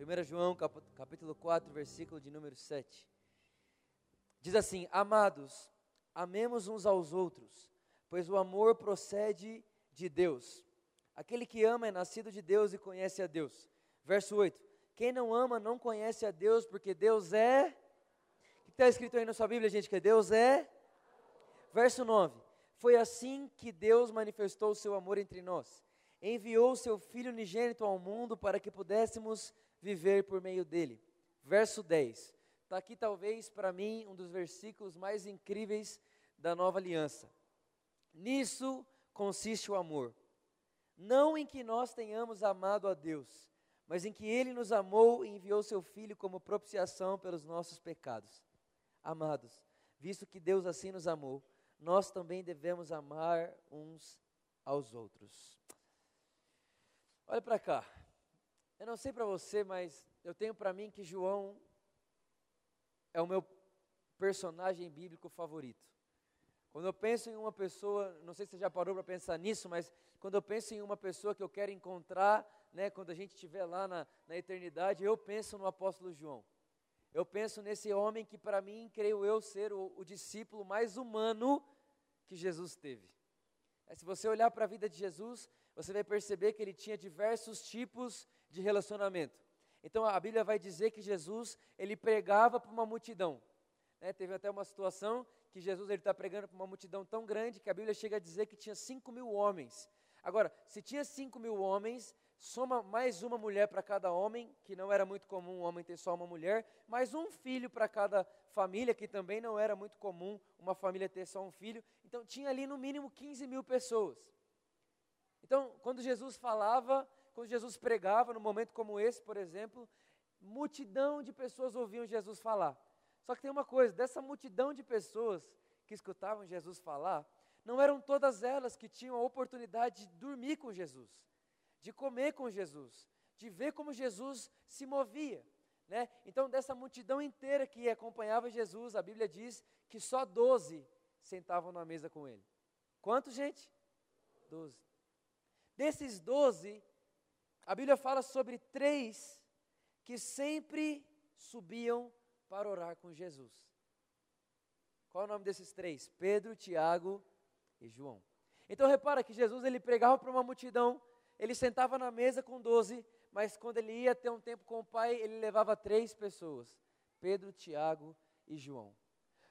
1 João capítulo 4, versículo de número 7. Diz assim: Amados, amemos uns aos outros, pois o amor procede de Deus. Aquele que ama é nascido de Deus e conhece a Deus. Verso 8: Quem não ama não conhece a Deus, porque Deus é. O que está escrito aí na sua Bíblia, gente? Que Deus é. Verso 9: Foi assim que Deus manifestou o seu amor entre nós. Enviou o seu Filho unigênito ao mundo para que pudéssemos viver por meio dele. Verso 10. Está aqui, talvez, para mim, um dos versículos mais incríveis da nova aliança. Nisso consiste o amor. Não em que nós tenhamos amado a Deus, mas em que Ele nos amou e enviou Seu Filho como propiciação pelos nossos pecados. Amados, visto que Deus assim nos amou, nós também devemos amar uns aos outros. Olha para cá. Eu não sei para você, mas eu tenho para mim que João é o meu personagem bíblico favorito. Quando eu penso em uma pessoa, não sei se você já parou para pensar nisso, mas quando eu penso em uma pessoa que eu quero encontrar, né, quando a gente estiver lá na, na eternidade, eu penso no apóstolo João. Eu penso nesse homem que, para mim, creio eu ser o, o discípulo mais humano que Jesus teve. É, se você olhar para a vida de Jesus, você vai perceber que ele tinha diversos tipos de relacionamento. Então a Bíblia vai dizer que Jesus ele pregava para uma multidão. Né? Teve até uma situação que Jesus está pregando para uma multidão tão grande que a Bíblia chega a dizer que tinha 5 mil homens. Agora, se tinha 5 mil homens, soma mais uma mulher para cada homem, que não era muito comum um homem ter só uma mulher, mais um filho para cada família, que também não era muito comum uma família ter só um filho. Então tinha ali no mínimo 15 mil pessoas. Então, quando Jesus falava, quando Jesus pregava, num momento como esse, por exemplo, multidão de pessoas ouviam Jesus falar. Só que tem uma coisa: dessa multidão de pessoas que escutavam Jesus falar, não eram todas elas que tinham a oportunidade de dormir com Jesus, de comer com Jesus, de ver como Jesus se movia. Né? Então, dessa multidão inteira que acompanhava Jesus, a Bíblia diz que só doze sentavam na mesa com ele. Quantos, gente? Doze. Desses doze, a Bíblia fala sobre três que sempre subiam para orar com Jesus. Qual é o nome desses três? Pedro, Tiago e João. Então repara que Jesus ele pregava para uma multidão, ele sentava na mesa com doze, mas quando ele ia ter um tempo com o Pai, ele levava três pessoas: Pedro, Tiago e João.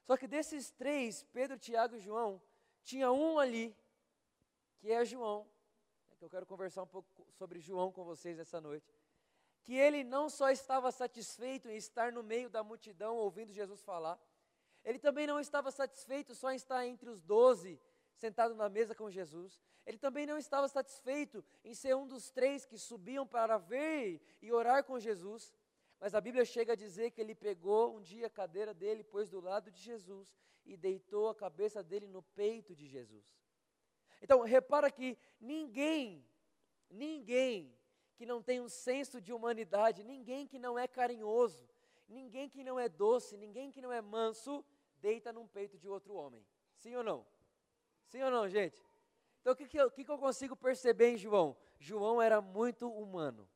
Só que desses três, Pedro, Tiago e João, tinha um ali, que é João, que eu quero conversar um pouco sobre João com vocês essa noite. Que ele não só estava satisfeito em estar no meio da multidão ouvindo Jesus falar, ele também não estava satisfeito só em estar entre os doze, sentado na mesa com Jesus. Ele também não estava satisfeito em ser um dos três que subiam para ver e orar com Jesus. Mas a Bíblia chega a dizer que ele pegou um dia a cadeira dele, pôs do lado de Jesus e deitou a cabeça dele no peito de Jesus. Então, repara que ninguém, ninguém que não tem um senso de humanidade, ninguém que não é carinhoso, ninguém que não é doce, ninguém que não é manso, deita num peito de outro homem. Sim ou não? Sim ou não, gente? Então, o que, que, eu, que, que eu consigo perceber em João? João era muito humano.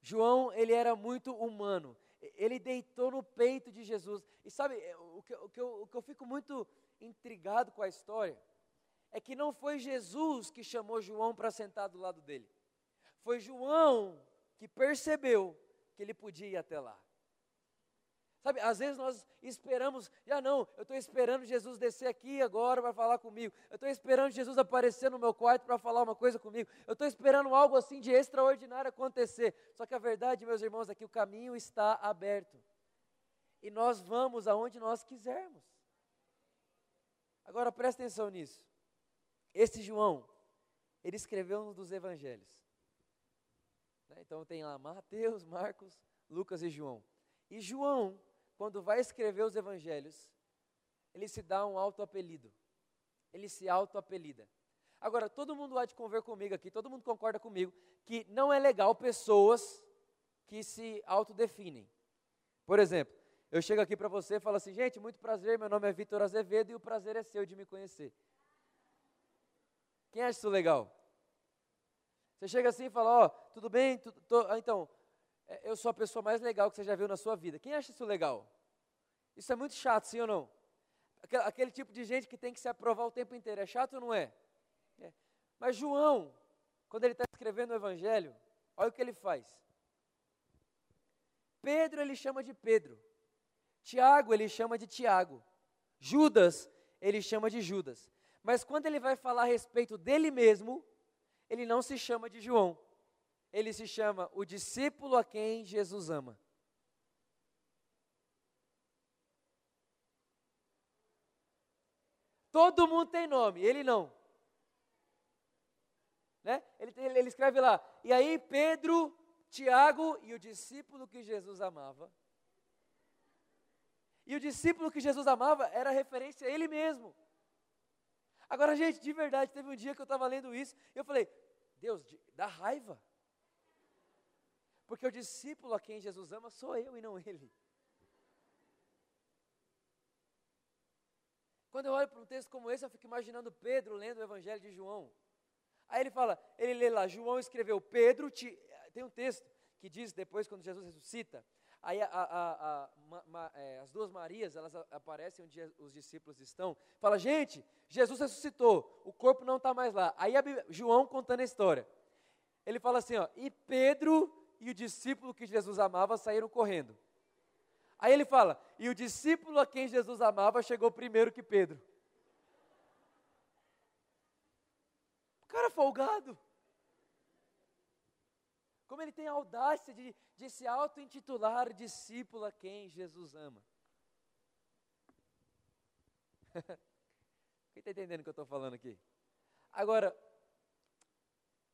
João, ele era muito humano. Ele deitou no peito de Jesus. E sabe, o que, o que, eu, o que eu fico muito intrigado com a história é que não foi Jesus que chamou João para sentar do lado dele. Foi João que percebeu que ele podia ir até lá. Sabe, às vezes nós esperamos, já não, eu estou esperando Jesus descer aqui agora para falar comigo. Eu estou esperando Jesus aparecer no meu quarto para falar uma coisa comigo. Eu estou esperando algo assim de extraordinário acontecer. Só que a verdade, meus irmãos, é que o caminho está aberto. E nós vamos aonde nós quisermos. Agora presta atenção nisso. Esse João, ele escreveu um dos evangelhos. Né? Então tem lá Mateus, Marcos, Lucas e João. E João, quando vai escrever os evangelhos, ele se dá um auto-apelido. Ele se auto-apelida. Agora, todo mundo há de conver comigo aqui, todo mundo concorda comigo, que não é legal pessoas que se autodefinem. Por exemplo, eu chego aqui para você e falo assim, gente, muito prazer, meu nome é Vitor Azevedo e o prazer é seu de me conhecer. Quem acha isso legal? Você chega assim e fala, ó, oh, tudo bem? Tudo, tô, ah, então, é, eu sou a pessoa mais legal que você já viu na sua vida. Quem acha isso legal? Isso é muito chato, sim ou não? Aquele, aquele tipo de gente que tem que se aprovar o tempo inteiro. É chato ou não é? é. Mas João, quando ele está escrevendo o Evangelho, olha o que ele faz. Pedro ele chama de Pedro. Tiago ele chama de Tiago. Judas ele chama de Judas. Mas quando ele vai falar a respeito dele mesmo, ele não se chama de João. Ele se chama o discípulo a quem Jesus ama. Todo mundo tem nome, ele não. Né? Ele, ele, ele escreve lá, e aí Pedro, Tiago e o discípulo que Jesus amava. E o discípulo que Jesus amava era referência a ele mesmo. Agora, gente, de verdade, teve um dia que eu estava lendo isso e eu falei: Deus, dá raiva. Porque o discípulo a quem Jesus ama sou eu e não ele. Quando eu olho para um texto como esse, eu fico imaginando Pedro lendo o Evangelho de João. Aí ele fala, ele lê lá, João escreveu, Pedro, te, tem um texto que diz depois, quando Jesus ressuscita, aí a, a, a, ma, é, as duas Marias, elas aparecem onde os discípulos estão, fala, gente, Jesus ressuscitou, o corpo não está mais lá. Aí João contando a história, ele fala assim, ó, e Pedro e o discípulo que Jesus amava saíram correndo. Aí ele fala, e o discípulo a quem Jesus amava chegou primeiro que Pedro. cara folgado. Como ele tem a audácia de, de se auto-intitular discípulo a quem Jesus ama. Quem está entendendo o que eu estou falando aqui? Agora,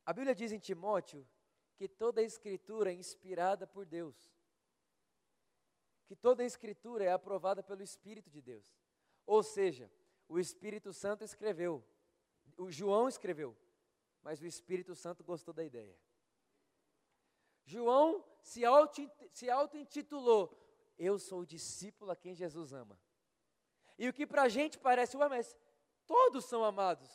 a Bíblia diz em Timóteo que toda a Escritura é inspirada por Deus. Que toda a Escritura é aprovada pelo Espírito de Deus. Ou seja, o Espírito Santo escreveu, o João escreveu, mas o Espírito Santo gostou da ideia. João se auto-intitulou: Eu sou o discípulo a quem Jesus ama. E o que para a gente parece, ué, mas todos são amados.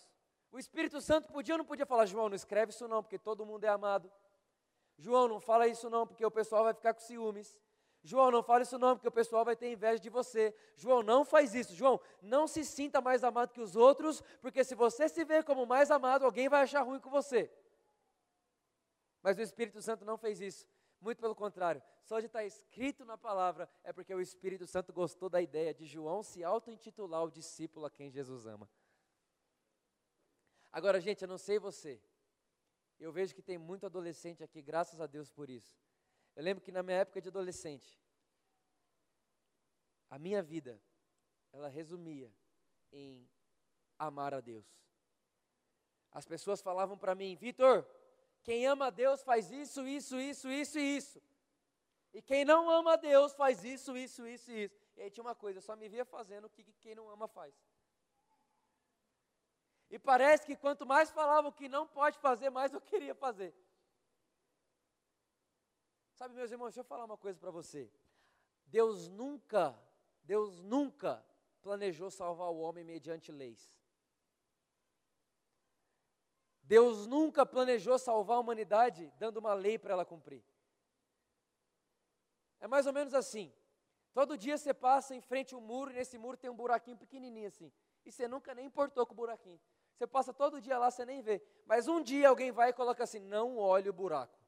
O Espírito Santo podia ou não podia falar, João, não escreve isso não, porque todo mundo é amado. João, não fala isso não, porque o pessoal vai ficar com ciúmes. João, não fala isso não, porque o pessoal vai ter inveja de você. João, não faz isso. João, não se sinta mais amado que os outros, porque se você se vê como mais amado, alguém vai achar ruim com você. Mas o Espírito Santo não fez isso. Muito pelo contrário, só de estar escrito na palavra é porque o Espírito Santo gostou da ideia de João se auto-intitular o discípulo a quem Jesus ama. Agora, gente, eu não sei você. Eu vejo que tem muito adolescente aqui, graças a Deus por isso. Eu lembro que na minha época de adolescente, a minha vida, ela resumia em amar a Deus. As pessoas falavam para mim, Vitor, quem ama a Deus faz isso, isso, isso, isso e isso. E quem não ama a Deus faz isso, isso, isso e isso. E aí tinha uma coisa, eu só me via fazendo o que quem não ama faz. E parece que quanto mais falavam que não pode fazer, mais eu queria fazer. Sabe, meus irmãos, deixa eu falar uma coisa para você. Deus nunca, Deus nunca planejou salvar o homem mediante leis. Deus nunca planejou salvar a humanidade dando uma lei para ela cumprir. É mais ou menos assim. Todo dia você passa em frente a um muro e nesse muro tem um buraquinho pequenininho assim. E você nunca nem importou com o buraquinho. Você passa todo dia lá, você nem vê. Mas um dia alguém vai e coloca assim: não olhe o buraco.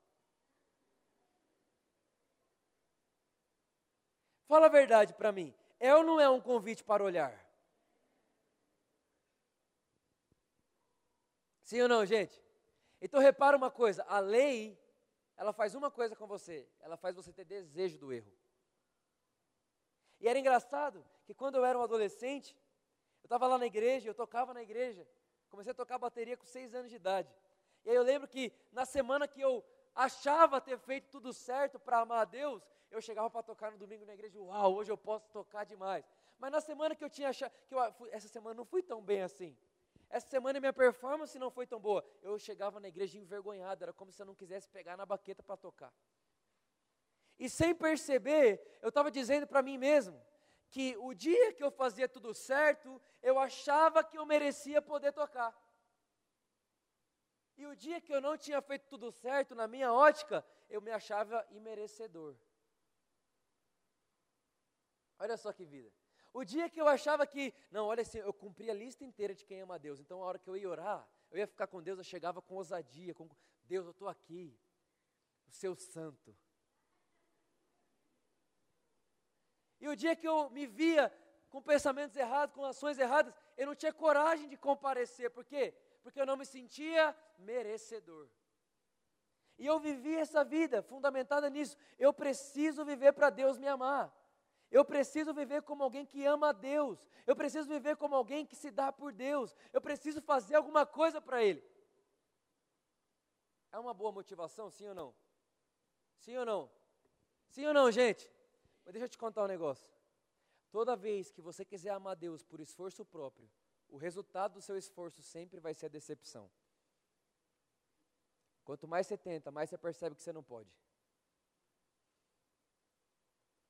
Fala a verdade para mim. É ou não é um convite para olhar? Sim ou não, gente? Então repara uma coisa, a lei, ela faz uma coisa com você, ela faz você ter desejo do erro. E era engraçado que quando eu era um adolescente, eu estava lá na igreja, eu tocava na igreja, comecei a tocar bateria com seis anos de idade. E aí eu lembro que na semana que eu achava ter feito tudo certo para amar a Deus, eu chegava para tocar no domingo na igreja, uau, hoje eu posso tocar demais. Mas na semana que eu tinha achado, que eu, essa semana não fui tão bem assim. Essa semana minha performance não foi tão boa. Eu chegava na igreja envergonhado, era como se eu não quisesse pegar na baqueta para tocar. E sem perceber, eu estava dizendo para mim mesmo que o dia que eu fazia tudo certo, eu achava que eu merecia poder tocar. E o dia que eu não tinha feito tudo certo na minha ótica, eu me achava imerecedor. Olha só que vida. O dia que eu achava que, não, olha assim, eu cumpri a lista inteira de quem ama Deus, então a hora que eu ia orar, eu ia ficar com Deus, eu chegava com ousadia, com Deus, eu estou aqui, o seu santo. E o dia que eu me via com pensamentos errados, com ações erradas, eu não tinha coragem de comparecer. Por quê? Porque eu não me sentia merecedor. E eu vivi essa vida fundamentada nisso. Eu preciso viver para Deus me amar. Eu preciso viver como alguém que ama a Deus. Eu preciso viver como alguém que se dá por Deus. Eu preciso fazer alguma coisa para Ele. É uma boa motivação, sim ou não? Sim ou não? Sim ou não, gente? Mas deixa eu te contar um negócio. Toda vez que você quiser amar Deus por esforço próprio, o resultado do seu esforço sempre vai ser a decepção. Quanto mais você tenta, mais você percebe que você não pode.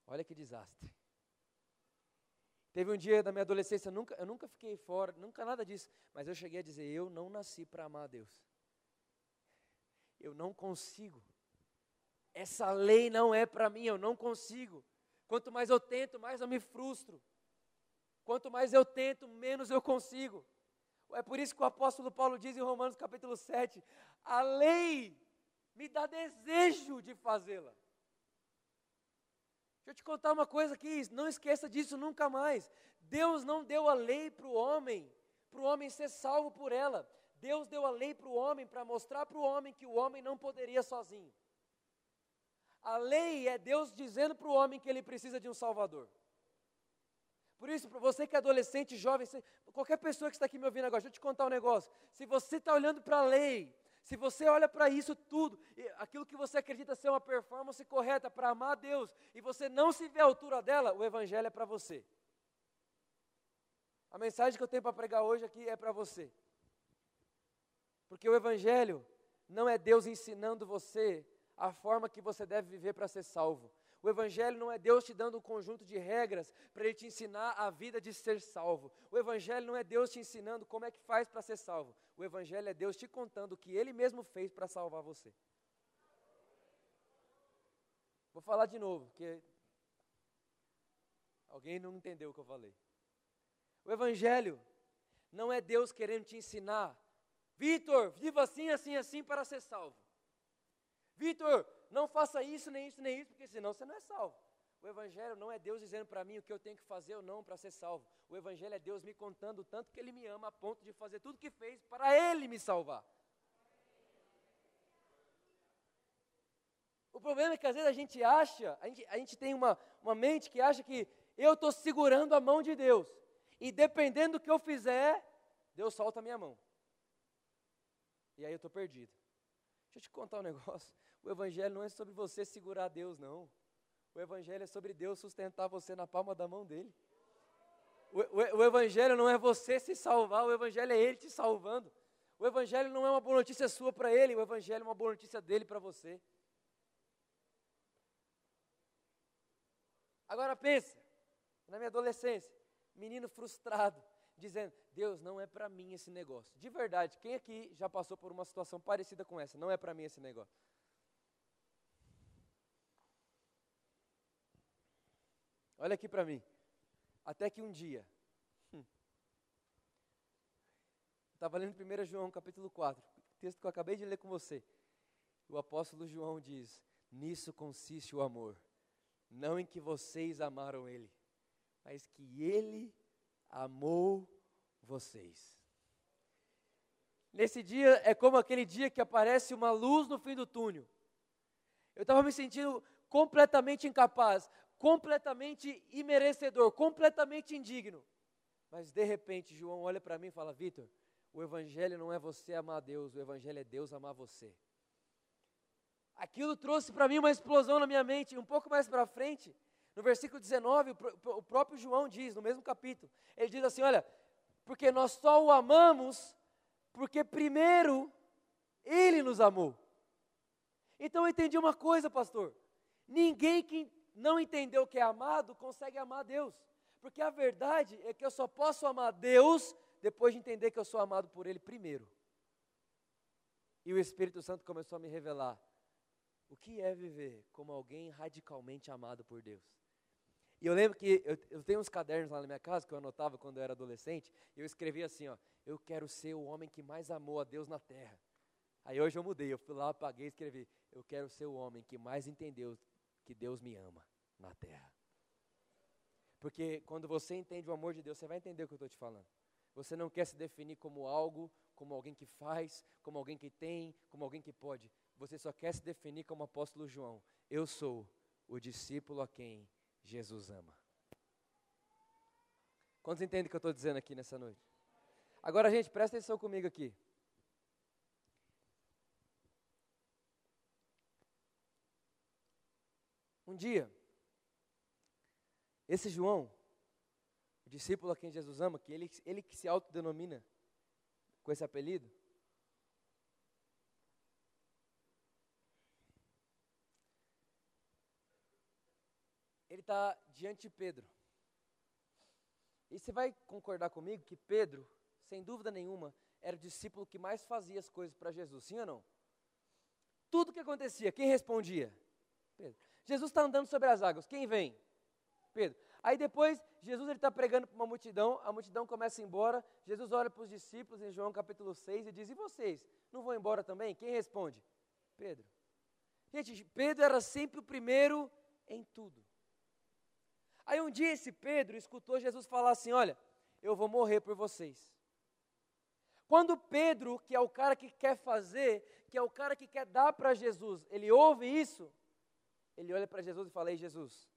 Olha que desastre. Teve um dia da minha adolescência, eu nunca, eu nunca fiquei fora, nunca nada disso, mas eu cheguei a dizer: eu não nasci para amar a Deus. Eu não consigo. Essa lei não é para mim, eu não consigo. Quanto mais eu tento, mais eu me frustro. Quanto mais eu tento, menos eu consigo. É por isso que o apóstolo Paulo diz em Romanos capítulo 7: a lei me dá desejo de fazê-la. Deixa eu te contar uma coisa aqui, não esqueça disso nunca mais. Deus não deu a lei para o homem, para o homem ser salvo por ela. Deus deu a lei para o homem para mostrar para o homem que o homem não poderia sozinho. A lei é Deus dizendo para o homem que ele precisa de um Salvador. Por isso, para você que é adolescente, jovem, qualquer pessoa que está aqui me ouvindo agora, deixa eu te contar um negócio. Se você está olhando para a lei, se você olha para isso tudo, aquilo que você acredita ser uma performance correta para amar a Deus, e você não se vê à altura dela, o Evangelho é para você. A mensagem que eu tenho para pregar hoje aqui é para você. Porque o Evangelho não é Deus ensinando você a forma que você deve viver para ser salvo. O Evangelho não é Deus te dando um conjunto de regras para Ele te ensinar a vida de ser salvo. O Evangelho não é Deus te ensinando como é que faz para ser salvo. O Evangelho é Deus te contando o que Ele mesmo fez para salvar você. Vou falar de novo, porque alguém não entendeu o que eu falei. O Evangelho não é Deus querendo te ensinar, Vitor, viva assim, assim, assim para ser salvo. Vitor, não faça isso, nem isso, nem isso, porque senão você não é salvo. O Evangelho não é Deus dizendo para mim o que eu tenho que fazer ou não para ser salvo. O Evangelho é Deus me contando o tanto que Ele me ama a ponto de fazer tudo que fez para Ele me salvar. O problema é que às vezes a gente acha, a gente, a gente tem uma, uma mente que acha que eu estou segurando a mão de Deus. E dependendo do que eu fizer, Deus solta a minha mão. E aí eu estou perdido. Deixa eu te contar um negócio. O Evangelho não é sobre você segurar Deus, não. O Evangelho é sobre Deus sustentar você na palma da mão dele. O, o, o, Evangelho não é você se salvar, o Evangelho é Ele te salvando. O Evangelho não é uma boa notícia sua para Ele, o Evangelho é uma boa notícia dele para você. Agora pensa, na minha adolescência, menino frustrado, dizendo: Deus, não é para mim esse negócio. De verdade, quem aqui já passou por uma situação parecida com essa? Não é para mim esse negócio. Olha aqui para mim. Até que um dia, hum, estava lendo 1 João capítulo 4, texto que eu acabei de ler com você. O apóstolo João diz: Nisso consiste o amor, não em que vocês amaram ele, mas que ele amou vocês. Nesse dia é como aquele dia que aparece uma luz no fim do túnel. Eu estava me sentindo completamente incapaz, completamente imerecedor, completamente indigno. Mas de repente João olha para mim e fala: Vitor, o Evangelho não é você amar Deus, o Evangelho é Deus amar você. Aquilo trouxe para mim uma explosão na minha mente. Um pouco mais para frente, no versículo 19, o próprio João diz, no mesmo capítulo, ele diz assim: Olha, porque nós só o amamos porque primeiro ele nos amou. Então eu entendi uma coisa, pastor. Ninguém que não entendeu o que é amado consegue amar Deus. Porque a verdade é que eu só posso amar Deus depois de entender que eu sou amado por Ele primeiro. E o Espírito Santo começou a me revelar o que é viver como alguém radicalmente amado por Deus. E eu lembro que eu, eu, tenho uns cadernos lá na minha casa que eu anotava quando eu era adolescente, e eu escrevia assim, ó, eu quero ser o homem que mais amou a Deus na terra. Aí hoje eu mudei, eu fui lá, apaguei e escrevi, eu quero ser o homem que mais entendeu que Deus me ama na terra. Porque quando você entende o amor de Deus, você vai entender o que eu estou te falando. Você não quer se definir como algo, como alguém que faz, como alguém que tem, como alguém que pode. Você só quer se definir como apóstolo João. Eu sou o discípulo a quem Jesus ama. Quantos entendem o que eu estou dizendo aqui nessa noite? Agora, gente, presta atenção comigo aqui. Um dia, esse João, o discípulo a quem Jesus ama, que ele, ele que se autodenomina com esse apelido, ele está diante de Pedro. E você vai concordar comigo que Pedro, sem dúvida nenhuma, era o discípulo que mais fazia as coisas para Jesus, sim ou não? Tudo que acontecia, quem respondia? Pedro. Jesus está andando sobre as águas, quem vem? Pedro. Aí depois, Jesus está pregando para uma multidão, a multidão começa a ir embora, Jesus olha para os discípulos em João capítulo 6 e diz, e vocês, não vão embora também? Quem responde? Pedro. Gente, Pedro era sempre o primeiro em tudo. Aí um dia esse Pedro escutou Jesus falar assim: Olha, eu vou morrer por vocês. Quando Pedro, que é o cara que quer fazer, que é o cara que quer dar para Jesus, ele ouve isso, ele olha para Jesus e fala: Ei, Jesus,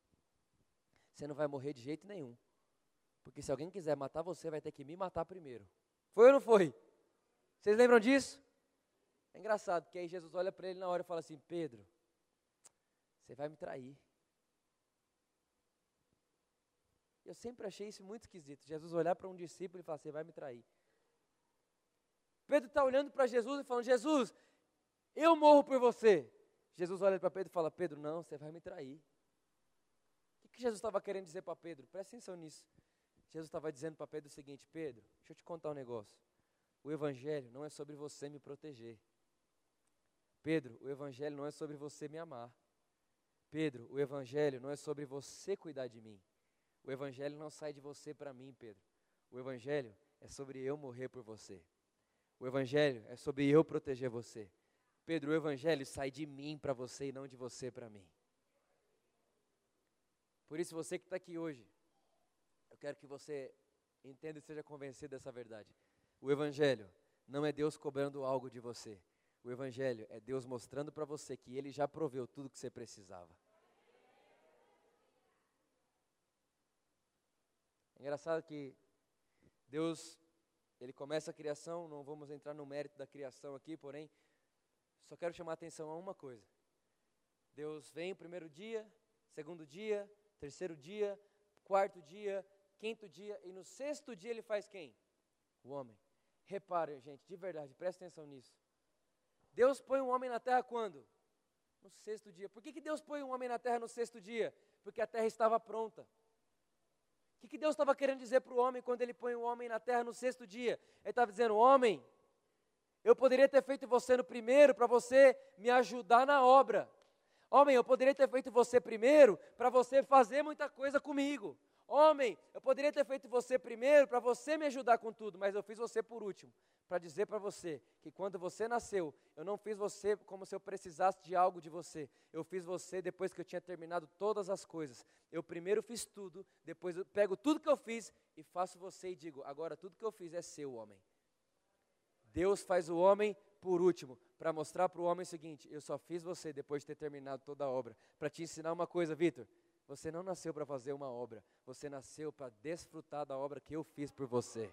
você não vai morrer de jeito nenhum. Porque se alguém quiser matar você, vai ter que me matar primeiro. Foi ou não foi? Vocês lembram disso? É engraçado, porque aí Jesus olha para ele na hora e fala assim: Pedro, você vai me trair. Eu sempre achei isso muito esquisito. Jesus olhar para um discípulo e falar: Você vai me trair. Pedro está olhando para Jesus e falando: Jesus, eu morro por você. Jesus olha para Pedro e fala: Pedro, não, você vai me trair. O que Jesus estava querendo dizer para Pedro? Presta atenção nisso. Jesus estava dizendo para Pedro o seguinte: Pedro, deixa eu te contar um negócio. O Evangelho não é sobre você me proteger. Pedro, o Evangelho não é sobre você me amar. Pedro, o Evangelho não é sobre você cuidar de mim. O Evangelho não sai de você para mim, Pedro. O Evangelho é sobre eu morrer por você. O Evangelho é sobre eu proteger você. Pedro, o Evangelho sai de mim para você e não de você para mim. Por isso, você que está aqui hoje, eu quero que você entenda e seja convencido dessa verdade. O Evangelho não é Deus cobrando algo de você. O Evangelho é Deus mostrando para você que Ele já proveu tudo que você precisava. É engraçado que Deus, Ele começa a criação, não vamos entrar no mérito da criação aqui, porém, só quero chamar a atenção a uma coisa. Deus vem o primeiro dia, segundo dia, terceiro dia, quarto dia, quinto dia, e no sexto dia Ele faz quem? O homem. Reparem, gente, de verdade, presta atenção nisso. Deus põe um homem na terra quando? No sexto dia. Por que, que Deus põe um homem na terra no sexto dia? Porque a terra estava pronta. O que, que Deus estava querendo dizer para o homem quando ele põe o homem na terra no sexto dia? Ele estava dizendo: Homem, eu poderia ter feito você no primeiro para você me ajudar na obra. Homem, eu poderia ter feito você primeiro para você fazer muita coisa comigo. Homem, eu poderia ter feito você primeiro para você me ajudar com tudo, mas eu fiz você por último, para dizer para você que quando você nasceu, eu não fiz você como se eu precisasse de algo de você. Eu fiz você depois que eu tinha terminado todas as coisas. Eu primeiro fiz tudo, depois eu pego tudo que eu fiz e faço você e digo: agora tudo que eu fiz é seu, homem. Deus faz o homem por último, para mostrar para o homem o seguinte: eu só fiz você depois de ter terminado toda a obra. Para te ensinar uma coisa, Vitor. Você não nasceu para fazer uma obra, você nasceu para desfrutar da obra que eu fiz por você.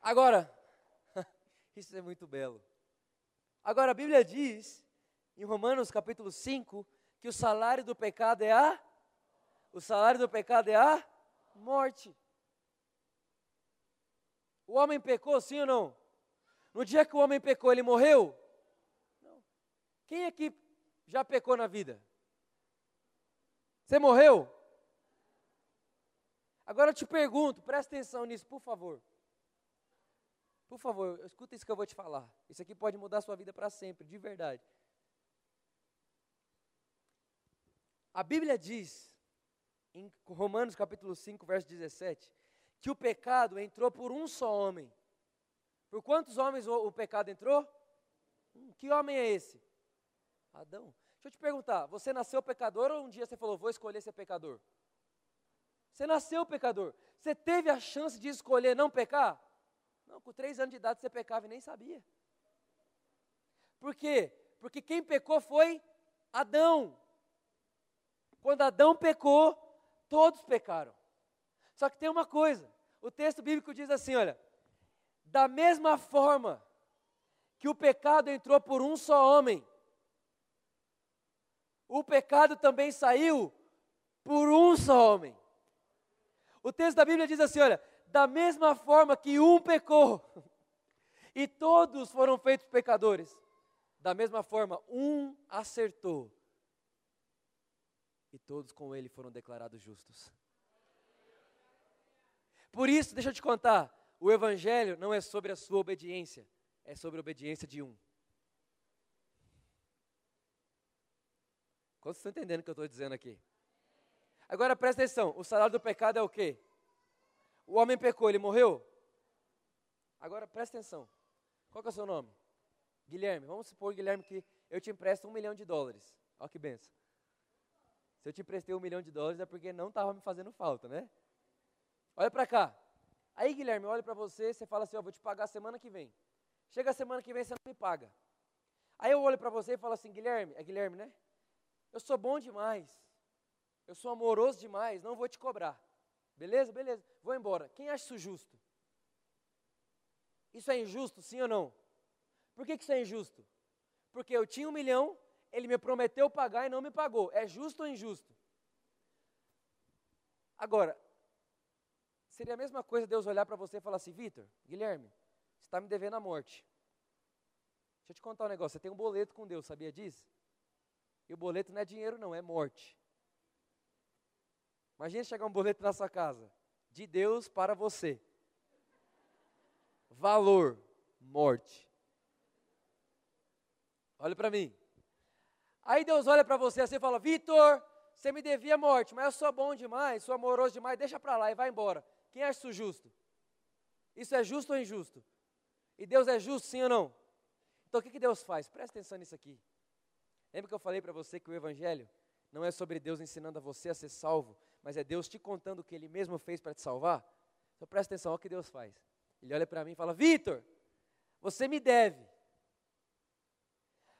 Agora, isso é muito belo. Agora, a Bíblia diz, em Romanos capítulo 5, que o salário do pecado é a o salário do pecado é a morte. O homem pecou, sim ou não? No dia que o homem pecou, ele morreu? Não. Quem aqui já pecou na vida? Você morreu? Agora eu te pergunto, presta atenção nisso, por favor. Por favor, escuta isso que eu vou te falar. Isso aqui pode mudar a sua vida para sempre, de verdade. A Bíblia diz, em Romanos capítulo 5, verso 17, que o pecado entrou por um só homem. Por quantos homens o, o pecado entrou? Que homem é esse? Adão. Deixa eu te perguntar, você nasceu pecador ou um dia você falou, vou escolher ser pecador? Você nasceu pecador. Você teve a chance de escolher não pecar? Não, com três anos de idade você pecava e nem sabia. Por quê? Porque quem pecou foi Adão. Quando Adão pecou, todos pecaram. Só que tem uma coisa: o texto bíblico diz assim: olha, da mesma forma que o pecado entrou por um só homem, o pecado também saiu por um só homem. O texto da Bíblia diz assim: olha, da mesma forma que um pecou, e todos foram feitos pecadores, da mesma forma, um acertou, e todos com ele foram declarados justos. Por isso, deixa eu te contar, o Evangelho não é sobre a sua obediência, é sobre a obediência de um. Quantos estão entendendo o que eu estou dizendo aqui? Agora presta atenção: o salário do pecado é o quê? O homem pecou, ele morreu? Agora presta atenção. Qual é o seu nome? Guilherme. Vamos supor, Guilherme, que eu te empresto um milhão de dólares. Olha que benção. Eu te emprestei um milhão de dólares é porque não estava me fazendo falta, né? Olha para cá. Aí, Guilherme, olha para você, você fala assim, ó, vou te pagar semana que vem. Chega a semana que vem, você não me paga. Aí eu olho para você e falo assim, Guilherme, é Guilherme, né? Eu sou bom demais. Eu sou amoroso demais, não vou te cobrar. Beleza? Beleza. Vou embora. Quem acha isso justo? Isso é injusto, sim ou não? Por que, que isso é injusto? Porque eu tinha um milhão, ele me prometeu pagar e não me pagou. É justo ou injusto? Agora, seria a mesma coisa Deus olhar para você e falar assim: Vitor, Guilherme, você está me devendo a morte. Deixa eu te contar um negócio: você tem um boleto com Deus, sabia disso? E o boleto não é dinheiro, não, é morte. Imagina chegar um boleto na sua casa. De Deus para você. Valor, morte. Olha para mim. Aí Deus olha para você assim e fala: Vitor, você me devia morte, mas eu sou bom demais, sou amoroso demais, deixa para lá e vai embora. Quem acha isso justo? Isso é justo ou injusto? E Deus é justo, sim ou não? Então o que, que Deus faz? Presta atenção nisso aqui. Lembra que eu falei para você que o Evangelho não é sobre Deus ensinando a você a ser salvo, mas é Deus te contando o que Ele mesmo fez para te salvar? Então presta atenção, olha o que Deus faz. Ele olha para mim e fala: Vitor, você me deve.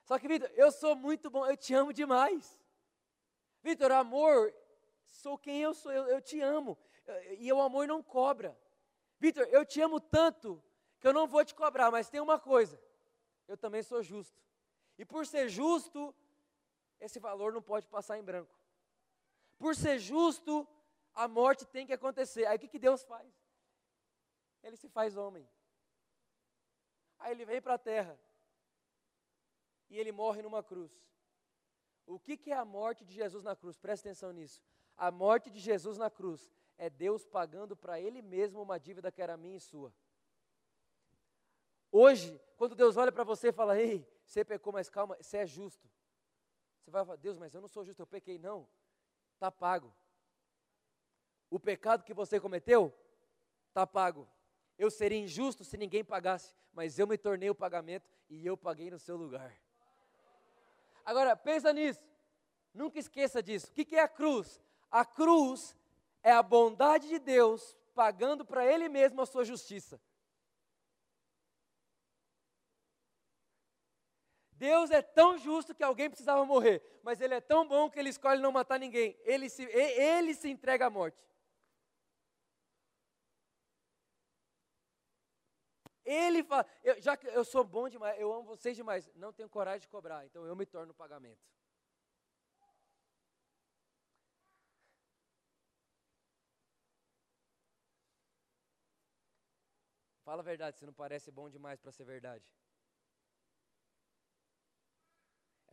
Só que, Vitor, eu sou muito bom, eu te amo demais. Vitor, amor, sou quem eu sou, eu, eu te amo. E o amor não cobra. Vitor, eu te amo tanto que eu não vou te cobrar, mas tem uma coisa: eu também sou justo. E por ser justo, esse valor não pode passar em branco. Por ser justo, a morte tem que acontecer. Aí o que, que Deus faz? Ele se faz homem. Aí ele vem para a terra. E ele morre numa cruz. O que, que é a morte de Jesus na cruz? Presta atenção nisso. A morte de Jesus na cruz é Deus pagando para Ele mesmo uma dívida que era minha e sua. Hoje, quando Deus olha para você e fala: Ei, você pecou, mas calma, você é justo. Você vai falar: Deus, mas eu não sou justo, eu pequei. Não está pago. O pecado que você cometeu, está pago. Eu seria injusto se ninguém pagasse, mas eu me tornei o pagamento e eu paguei no seu lugar. Agora, pensa nisso. Nunca esqueça disso. O que é a cruz? A cruz é a bondade de Deus pagando para Ele mesmo a sua justiça. Deus é tão justo que alguém precisava morrer, mas Ele é tão bom que Ele escolhe não matar ninguém. Ele se, ele se entrega à morte. Ele fala, eu, já que eu sou bom demais, eu amo vocês demais, não tenho coragem de cobrar, então eu me torno o pagamento. Fala a verdade, se não parece bom demais para ser verdade.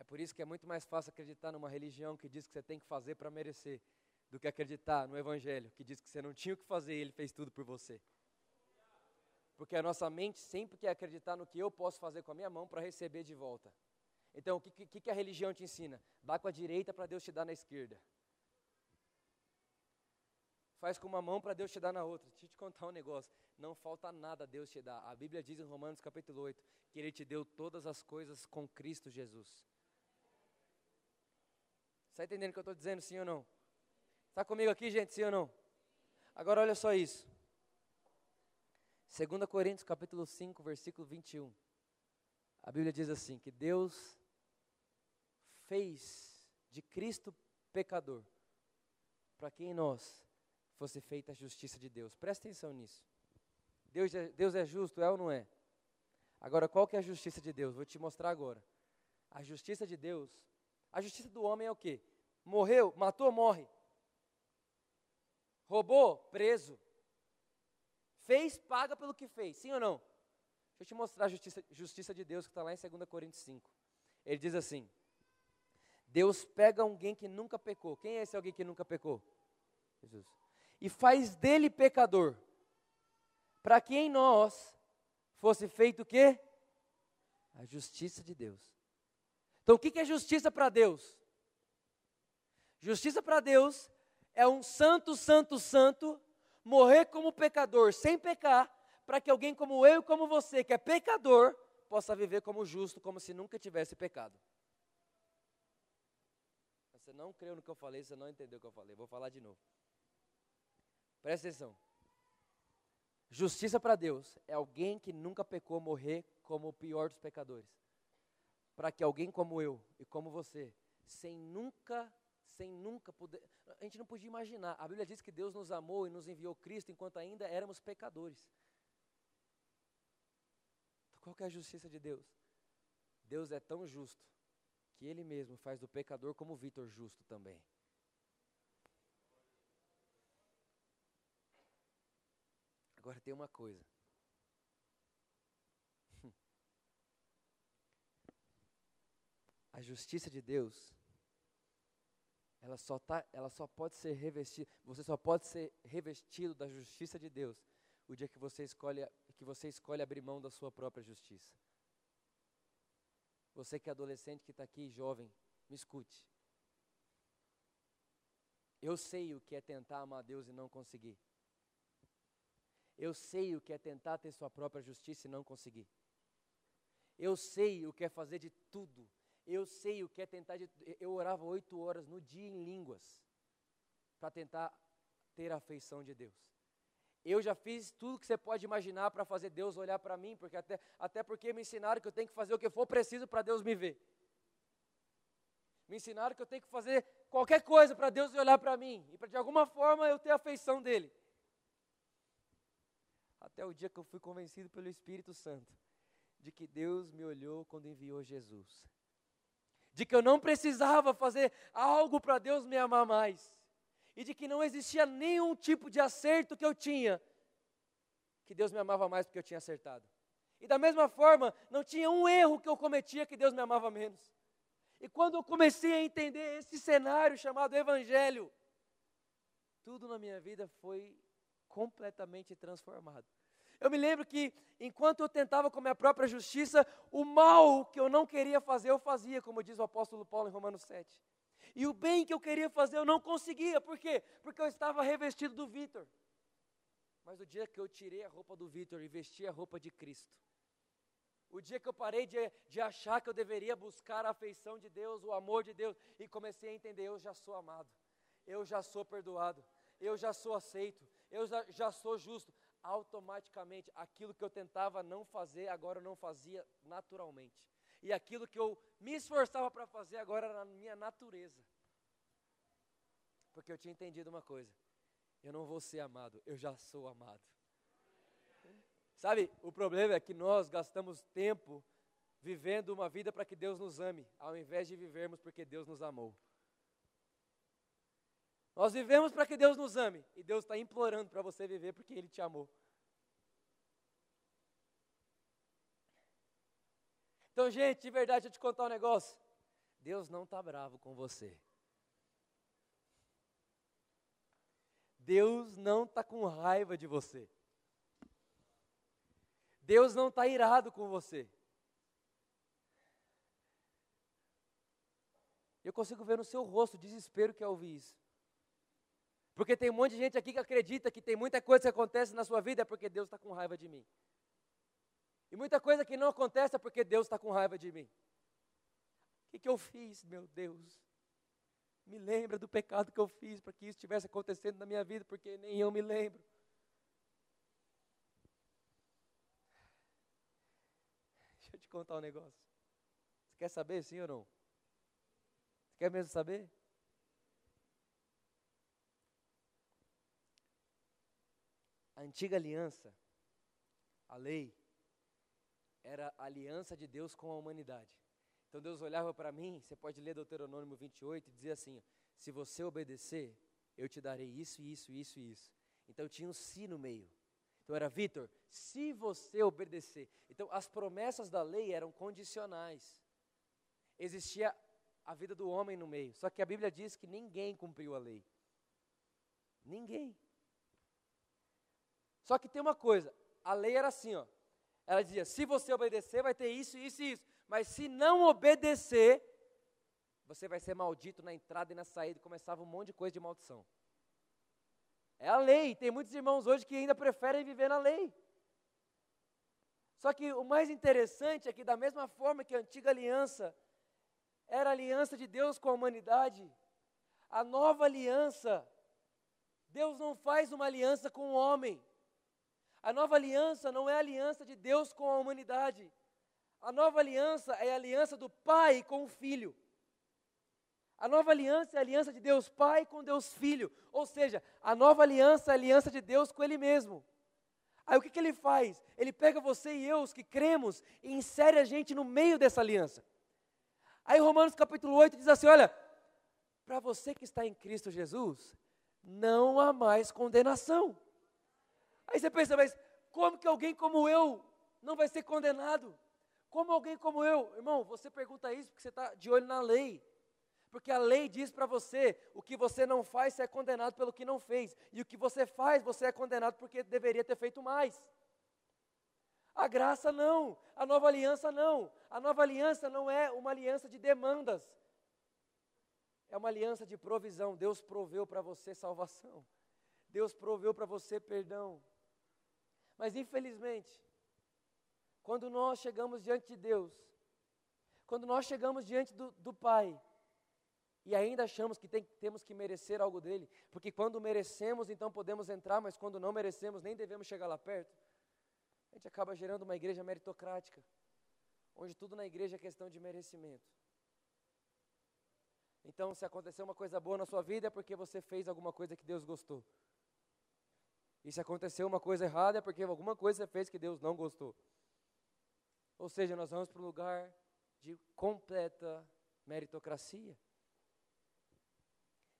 por isso que é muito mais fácil acreditar numa religião que diz que você tem que fazer para merecer, do que acreditar no Evangelho que diz que você não tinha o que fazer e Ele fez tudo por você. Porque a nossa mente sempre quer acreditar no que eu posso fazer com a minha mão para receber de volta. Então, o que, que, que a religião te ensina? Dá com a direita para Deus te dar na esquerda. Faz com uma mão para Deus te dar na outra. Deixa eu te contar um negócio. Não falta nada Deus te dar. A Bíblia diz em Romanos capítulo 8 que Ele te deu todas as coisas com Cristo Jesus. Está entendendo o que eu estou dizendo, sim ou não? Está comigo aqui, gente, sim ou não? Agora olha só isso. 2 Coríntios capítulo 5, versículo 21. A Bíblia diz assim, que Deus fez de Cristo pecador, para que em nós fosse feita a justiça de Deus. Presta atenção nisso. Deus é, Deus é justo, é ou não é? Agora, qual que é a justiça de Deus? Vou te mostrar agora. A justiça de Deus, a justiça do homem é o quê? Morreu, matou, morre. Roubou, preso. Fez, paga pelo que fez, sim ou não? Deixa eu te mostrar a justiça, justiça de Deus que está lá em 2 Coríntios 5. Ele diz assim: Deus pega alguém que nunca pecou. Quem é esse alguém que nunca pecou? Jesus. E faz dele pecador, para que em nós fosse feito o quê? A justiça de Deus. Então o que é justiça para Deus? Justiça para Deus é um santo, santo, santo, morrer como pecador, sem pecar, para que alguém como eu e como você, que é pecador, possa viver como justo, como se nunca tivesse pecado. Você não creu no que eu falei, você não entendeu o que eu falei. Vou falar de novo. Presta atenção. Justiça para Deus é alguém que nunca pecou morrer como o pior dos pecadores. Para que alguém como eu e como você, sem nunca sem nunca poder. A gente não podia imaginar. A Bíblia diz que Deus nos amou e nos enviou Cristo enquanto ainda éramos pecadores. Então, qual é a justiça de Deus? Deus é tão justo que Ele mesmo faz do pecador como Vitor justo também. Agora tem uma coisa. A justiça de Deus ela só, tá, ela só pode ser revestida, você só pode ser revestido da justiça de Deus o dia que você escolhe, que você escolhe abrir mão da sua própria justiça. Você que é adolescente, que está aqui, jovem, me escute. Eu sei o que é tentar amar Deus e não conseguir. Eu sei o que é tentar ter sua própria justiça e não conseguir. Eu sei o que é fazer de tudo eu sei o que é tentar. De, eu orava oito horas no dia em línguas para tentar ter a afeição de Deus. Eu já fiz tudo que você pode imaginar para fazer Deus olhar para mim, porque até, até porque me ensinaram que eu tenho que fazer o que for preciso para Deus me ver. Me ensinaram que eu tenho que fazer qualquer coisa para Deus olhar para mim e para de alguma forma eu ter a afeição dele. Até o dia que eu fui convencido pelo Espírito Santo de que Deus me olhou quando enviou Jesus de que eu não precisava fazer algo para Deus me amar mais, e de que não existia nenhum tipo de acerto que eu tinha, que Deus me amava mais porque eu tinha acertado. E da mesma forma, não tinha um erro que eu cometia que Deus me amava menos. E quando eu comecei a entender esse cenário chamado Evangelho, tudo na minha vida foi completamente transformado. Eu me lembro que enquanto eu tentava com a minha própria justiça, o mal que eu não queria fazer, eu fazia, como diz o apóstolo Paulo em Romanos 7. E o bem que eu queria fazer, eu não conseguia. Por quê? Porque eu estava revestido do Vitor. Mas o dia que eu tirei a roupa do Vitor e vesti a roupa de Cristo, o dia que eu parei de, de achar que eu deveria buscar a afeição de Deus, o amor de Deus, e comecei a entender: eu já sou amado, eu já sou perdoado, eu já sou aceito, eu já, já sou justo automaticamente aquilo que eu tentava não fazer, agora eu não fazia naturalmente. E aquilo que eu me esforçava para fazer, agora era na minha natureza. Porque eu tinha entendido uma coisa: eu não vou ser amado, eu já sou amado. Sabe, o problema é que nós gastamos tempo vivendo uma vida para que Deus nos ame, ao invés de vivermos porque Deus nos amou. Nós vivemos para que Deus nos ame. E Deus está implorando para você viver porque Ele te amou. Então, gente, de verdade, deixa eu te contar um negócio. Deus não está bravo com você. Deus não está com raiva de você. Deus não está irado com você. Eu consigo ver no seu rosto o desespero que é ouvir isso. Porque tem um monte de gente aqui que acredita que tem muita coisa que acontece na sua vida é porque Deus está com raiva de mim. E muita coisa que não acontece é porque Deus está com raiva de mim. O que, que eu fiz, meu Deus? Me lembra do pecado que eu fiz para que isso estivesse acontecendo na minha vida, porque nem eu me lembro. Deixa eu te contar um negócio. Você quer saber, sim ou não? Você quer mesmo saber? Antiga aliança, a lei, era a aliança de Deus com a humanidade. Então Deus olhava para mim, você pode ler Deuteronômio 28 e dizer assim: se você obedecer, eu te darei isso, isso, isso e isso. Então tinha um si no meio. Então era Vitor, se você obedecer. Então as promessas da lei eram condicionais. Existia a vida do homem no meio. Só que a Bíblia diz que ninguém cumpriu a lei. Ninguém. Só que tem uma coisa, a lei era assim, ó. Ela dizia: se você obedecer, vai ter isso, isso e isso. Mas se não obedecer, você vai ser maldito na entrada e na saída. Começava um monte de coisa de maldição. É a lei. Tem muitos irmãos hoje que ainda preferem viver na lei. Só que o mais interessante é que, da mesma forma que a antiga aliança era a aliança de Deus com a humanidade, a nova aliança, Deus não faz uma aliança com o homem. A nova aliança não é a aliança de Deus com a humanidade. A nova aliança é a aliança do Pai com o Filho. A nova aliança é a aliança de Deus Pai com Deus Filho. Ou seja, a nova aliança é a aliança de Deus com Ele mesmo. Aí o que, que ele faz? Ele pega você e eu, os que cremos, e insere a gente no meio dessa aliança. Aí Romanos capítulo 8 diz assim: olha, para você que está em Cristo Jesus, não há mais condenação. Aí você pensa, mas como que alguém como eu não vai ser condenado? Como alguém como eu? Irmão, você pergunta isso porque você está de olho na lei. Porque a lei diz para você: o que você não faz, você é condenado pelo que não fez. E o que você faz, você é condenado porque deveria ter feito mais. A graça não, a nova aliança não. A nova aliança não é uma aliança de demandas. É uma aliança de provisão. Deus proveu para você salvação. Deus proveu para você perdão. Mas infelizmente, quando nós chegamos diante de Deus, quando nós chegamos diante do, do Pai, e ainda achamos que tem, temos que merecer algo dele, porque quando merecemos, então podemos entrar, mas quando não merecemos, nem devemos chegar lá perto, a gente acaba gerando uma igreja meritocrática, onde tudo na igreja é questão de merecimento. Então, se aconteceu uma coisa boa na sua vida, é porque você fez alguma coisa que Deus gostou. E se aconteceu uma coisa errada, é porque alguma coisa fez que Deus não gostou. Ou seja, nós vamos para um lugar de completa meritocracia.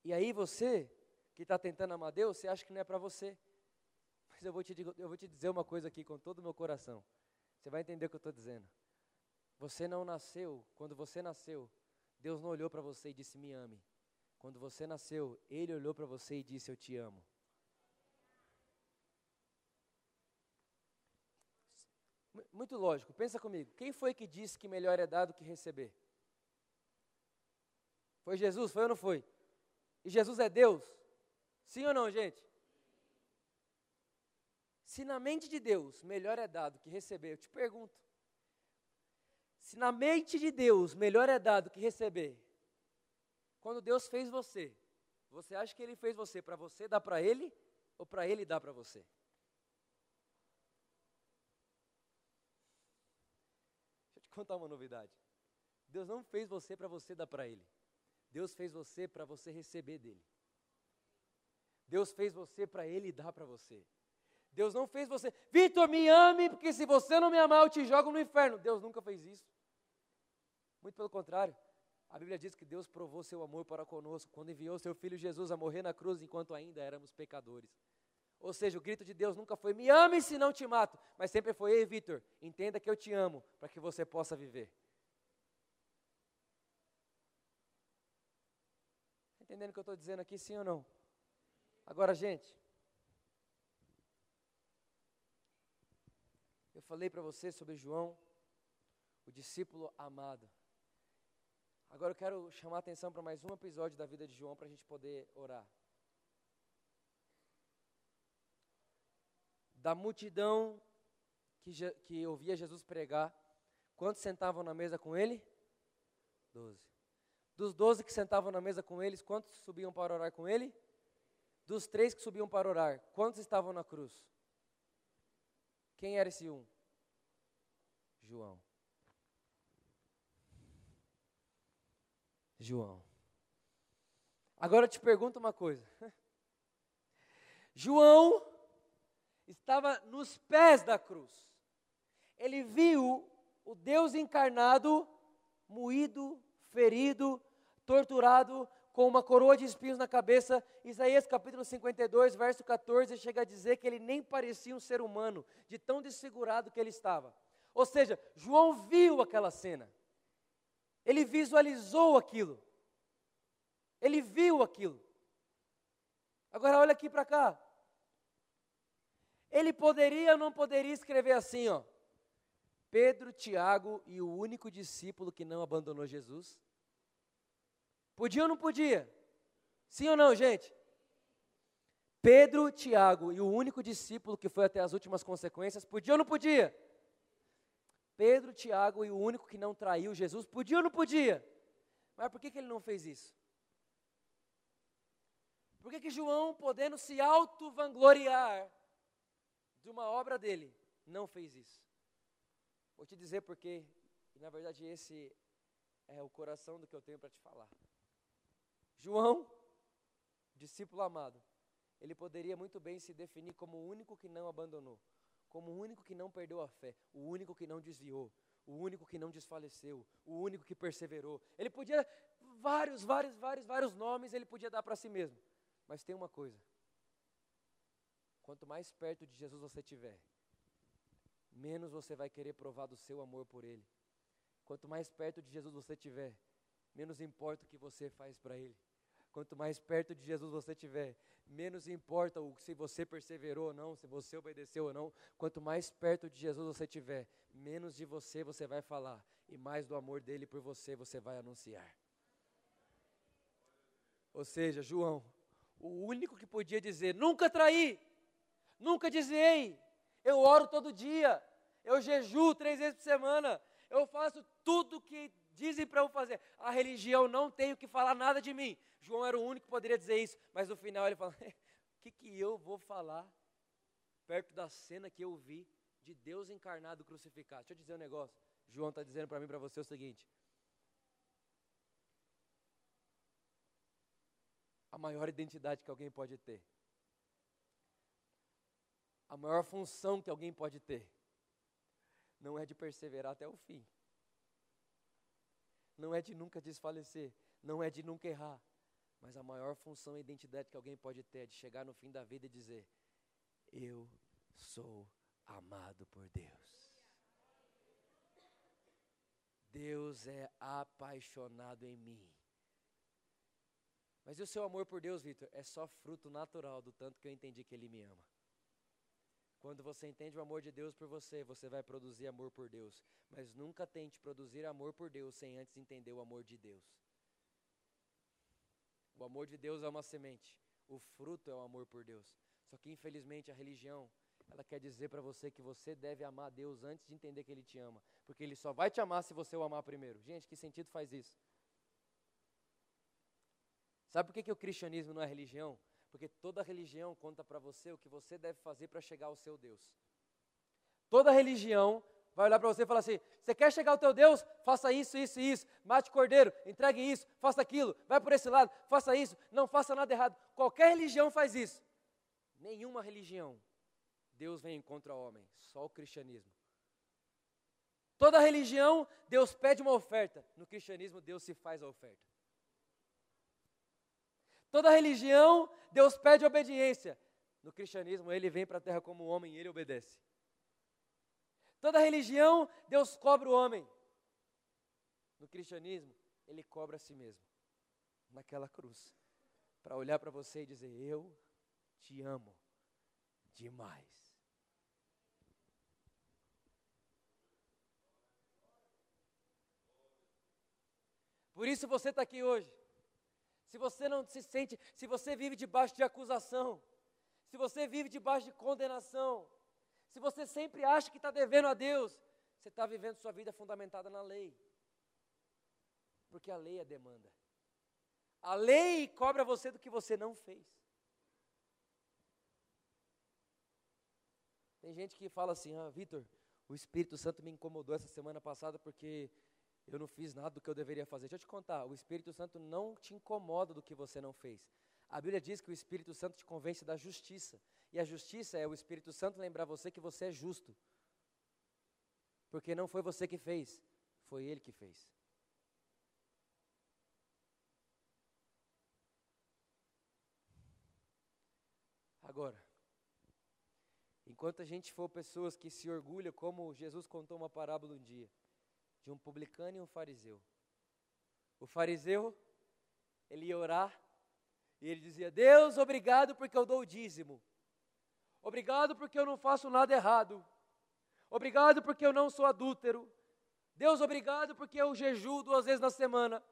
E aí você, que está tentando amar Deus, você acha que não é para você. Mas eu vou, te, eu vou te dizer uma coisa aqui com todo o meu coração. Você vai entender o que eu estou dizendo. Você não nasceu, quando você nasceu, Deus não olhou para você e disse, me ame. Quando você nasceu, Ele olhou para você e disse, eu te amo. Muito lógico, pensa comigo. Quem foi que disse que melhor é dar do que receber? Foi Jesus, foi ou não foi? E Jesus é Deus? Sim ou não, gente? Se na mente de Deus melhor é dar do que receber, eu te pergunto. Se na mente de Deus melhor é dar do que receber, quando Deus fez você, você acha que Ele fez você para você dar para Ele ou para Ele dar para você? Contar uma novidade. Deus não fez você para você dar para Ele. Deus fez você para você receber dele. Deus fez você para Ele dar para você. Deus não fez você, Vitor, me ame, porque se você não me amar, eu te jogo no inferno. Deus nunca fez isso. Muito pelo contrário. A Bíblia diz que Deus provou seu amor para conosco quando enviou seu filho Jesus a morrer na cruz enquanto ainda éramos pecadores. Ou seja, o grito de Deus nunca foi: me ame se não te mato, mas sempre foi: ei, Vitor, entenda que eu te amo para que você possa viver. entendendo o que eu estou dizendo aqui, sim ou não? Agora, gente, eu falei para você sobre João, o discípulo amado. Agora eu quero chamar a atenção para mais um episódio da vida de João para a gente poder orar. Da multidão que, que ouvia Jesus pregar, quantos sentavam na mesa com ele? Doze. Dos doze que sentavam na mesa com eles, quantos subiam para orar com ele? Dos três que subiam para orar, quantos estavam na cruz? Quem era esse um? João. João. Agora eu te pergunto uma coisa. João estava nos pés da cruz. Ele viu o Deus encarnado, moído, ferido, torturado, com uma coroa de espinhos na cabeça. Isaías capítulo 52, verso 14, chega a dizer que ele nem parecia um ser humano, de tão desfigurado que ele estava. Ou seja, João viu aquela cena. Ele visualizou aquilo. Ele viu aquilo. Agora olha aqui para cá. Ele poderia ou não poderia escrever assim, ó. Pedro, Tiago e o único discípulo que não abandonou Jesus? Podia ou não podia? Sim ou não, gente? Pedro, Tiago e o único discípulo que foi até as últimas consequências, podia ou não podia? Pedro, Tiago e o único que não traiu Jesus, podia ou não podia? Mas por que, que ele não fez isso? Por que, que João, podendo se auto-vangloriar de uma obra dele, não fez isso? Vou te dizer porque, na verdade, esse é o coração do que eu tenho para te falar. João, discípulo amado, ele poderia muito bem se definir como o único que não abandonou como o único que não perdeu a fé, o único que não desviou, o único que não desfaleceu, o único que perseverou. Ele podia, vários, vários, vários, vários nomes ele podia dar para si mesmo. Mas tem uma coisa: quanto mais perto de Jesus você estiver, menos você vai querer provar do seu amor por Ele. Quanto mais perto de Jesus você estiver, menos importa o que você faz para Ele. Quanto mais perto de Jesus você estiver, menos importa o, se você perseverou ou não, se você obedeceu ou não. Quanto mais perto de Jesus você estiver, menos de você você vai falar e mais do amor dele por você você vai anunciar. Ou seja, João, o único que podia dizer: nunca traí, nunca desviei, eu oro todo dia, eu jejuo três vezes por semana, eu faço tudo que dizem para eu fazer. A religião não tem o que falar nada de mim. João era o único que poderia dizer isso, mas no final ele fala: o que, que eu vou falar perto da cena que eu vi de Deus encarnado crucificado? Deixa eu dizer um negócio. João está dizendo para mim para você o seguinte: a maior identidade que alguém pode ter, a maior função que alguém pode ter, não é de perseverar até o fim, não é de nunca desfalecer, não é de nunca errar, mas a maior função e identidade que alguém pode ter é de chegar no fim da vida e dizer: Eu sou amado por Deus. Deus é apaixonado em mim. Mas e o seu amor por Deus, Vitor? É só fruto natural do tanto que eu entendi que Ele me ama. Quando você entende o amor de Deus por você, você vai produzir amor por Deus. Mas nunca tente produzir amor por Deus sem antes entender o amor de Deus. O amor de Deus é uma semente, o fruto é o amor por Deus. Só que infelizmente a religião, ela quer dizer para você que você deve amar Deus antes de entender que Ele te ama, porque Ele só vai te amar se você o amar primeiro. Gente, que sentido faz isso? Sabe por que, que o cristianismo não é religião? Porque toda religião conta para você o que você deve fazer para chegar ao seu Deus. Toda religião vai olhar para você e falar assim: você quer chegar ao teu Deus? Faça isso, isso e isso. Mate cordeiro, entregue isso, faça aquilo, vai por esse lado, faça isso, não faça nada errado. Qualquer religião faz isso. Nenhuma religião. Deus vem contra o homem, só o cristianismo. Toda religião, Deus pede uma oferta. No cristianismo, Deus se faz a oferta. Toda religião, Deus pede obediência. No cristianismo, ele vem para a terra como homem e ele obedece. Toda religião, Deus cobra o homem. No cristianismo, ele cobra a si mesmo, naquela cruz. para olhar para você e dizer: Eu te amo demais. Por isso você está aqui hoje. Se você não se sente, se você vive debaixo de acusação, se você vive debaixo de condenação, se você sempre acha que está devendo a Deus, você está vivendo sua vida fundamentada na lei. Porque a lei é demanda. A lei cobra você do que você não fez. Tem gente que fala assim: Ah, Vitor, o Espírito Santo me incomodou essa semana passada porque eu não fiz nada do que eu deveria fazer. Deixa eu te contar: o Espírito Santo não te incomoda do que você não fez. A Bíblia diz que o Espírito Santo te convence da justiça. E a justiça é o Espírito Santo lembrar você que você é justo. Porque não foi você que fez, foi ele que fez. Agora, enquanto a gente for pessoas que se orgulham, como Jesus contou uma parábola um dia, de um publicano e um fariseu. O fariseu, ele ia orar, e ele dizia: Deus, obrigado porque eu dou o dízimo. Obrigado porque eu não faço nada errado. Obrigado porque eu não sou adúltero. Deus, obrigado porque eu jejuo duas vezes na semana.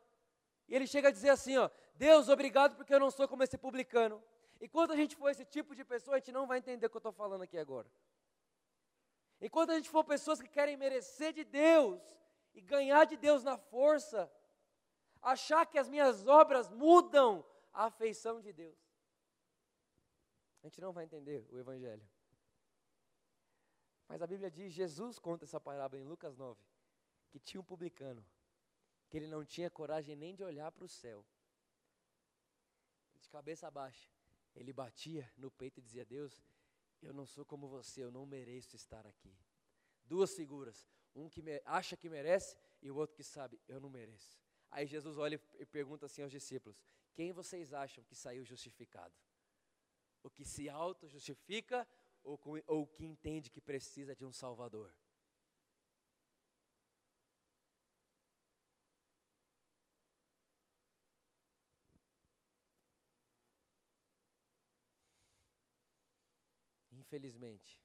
E ele chega a dizer assim, ó: Deus, obrigado porque eu não sou como esse publicano. Enquanto a gente for esse tipo de pessoa, a gente não vai entender o que eu estou falando aqui agora. Enquanto a gente for pessoas que querem merecer de Deus e ganhar de Deus na força, achar que as minhas obras mudam a afeição de Deus, a gente não vai entender o Evangelho. Mas a Bíblia diz, Jesus conta essa parábola em Lucas 9, que tinha um publicano, que ele não tinha coragem nem de olhar para o céu, de cabeça baixa. Ele batia no peito e dizia: Deus, eu não sou como você, eu não mereço estar aqui. Duas figuras, um que acha que merece e o outro que sabe, eu não mereço. Aí Jesus olha e pergunta assim aos discípulos: Quem vocês acham que saiu justificado? O que se auto-justifica ou, ou o que entende que precisa de um Salvador? Infelizmente,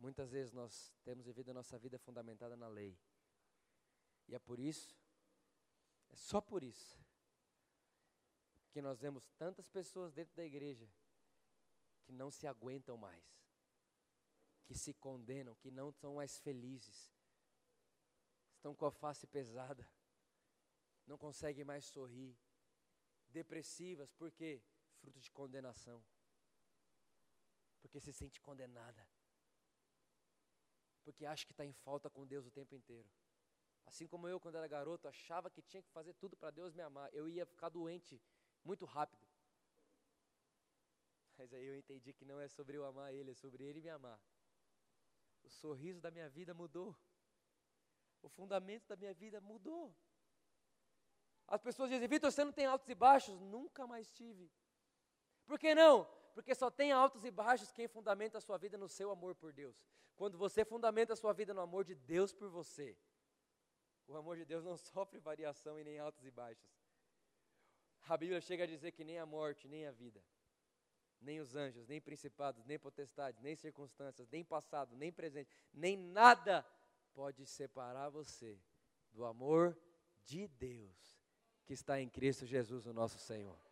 muitas vezes nós temos vivido a nossa vida fundamentada na lei. E é por isso, é só por isso, que nós vemos tantas pessoas dentro da igreja que não se aguentam mais, que se condenam, que não são mais felizes, estão com a face pesada, não conseguem mais sorrir, depressivas, por quê? Fruto de condenação porque se sente condenada. Porque acha que está em falta com Deus o tempo inteiro. Assim como eu, quando era garoto, achava que tinha que fazer tudo para Deus me amar. Eu ia ficar doente muito rápido. Mas aí eu entendi que não é sobre eu amar Ele, é sobre Ele me amar. O sorriso da minha vida mudou. O fundamento da minha vida mudou. As pessoas dizem, Vitor, você não tem altos e baixos? Nunca mais tive. Por que não? Porque só tem altos e baixos quem fundamenta a sua vida no seu amor por Deus. Quando você fundamenta a sua vida no amor de Deus por você, o amor de Deus não sofre variação e nem altos e baixos. A Bíblia chega a dizer que nem a morte, nem a vida, nem os anjos, nem principados, nem potestades, nem circunstâncias, nem passado, nem presente, nem nada pode separar você do amor de Deus que está em Cristo Jesus, o nosso Senhor.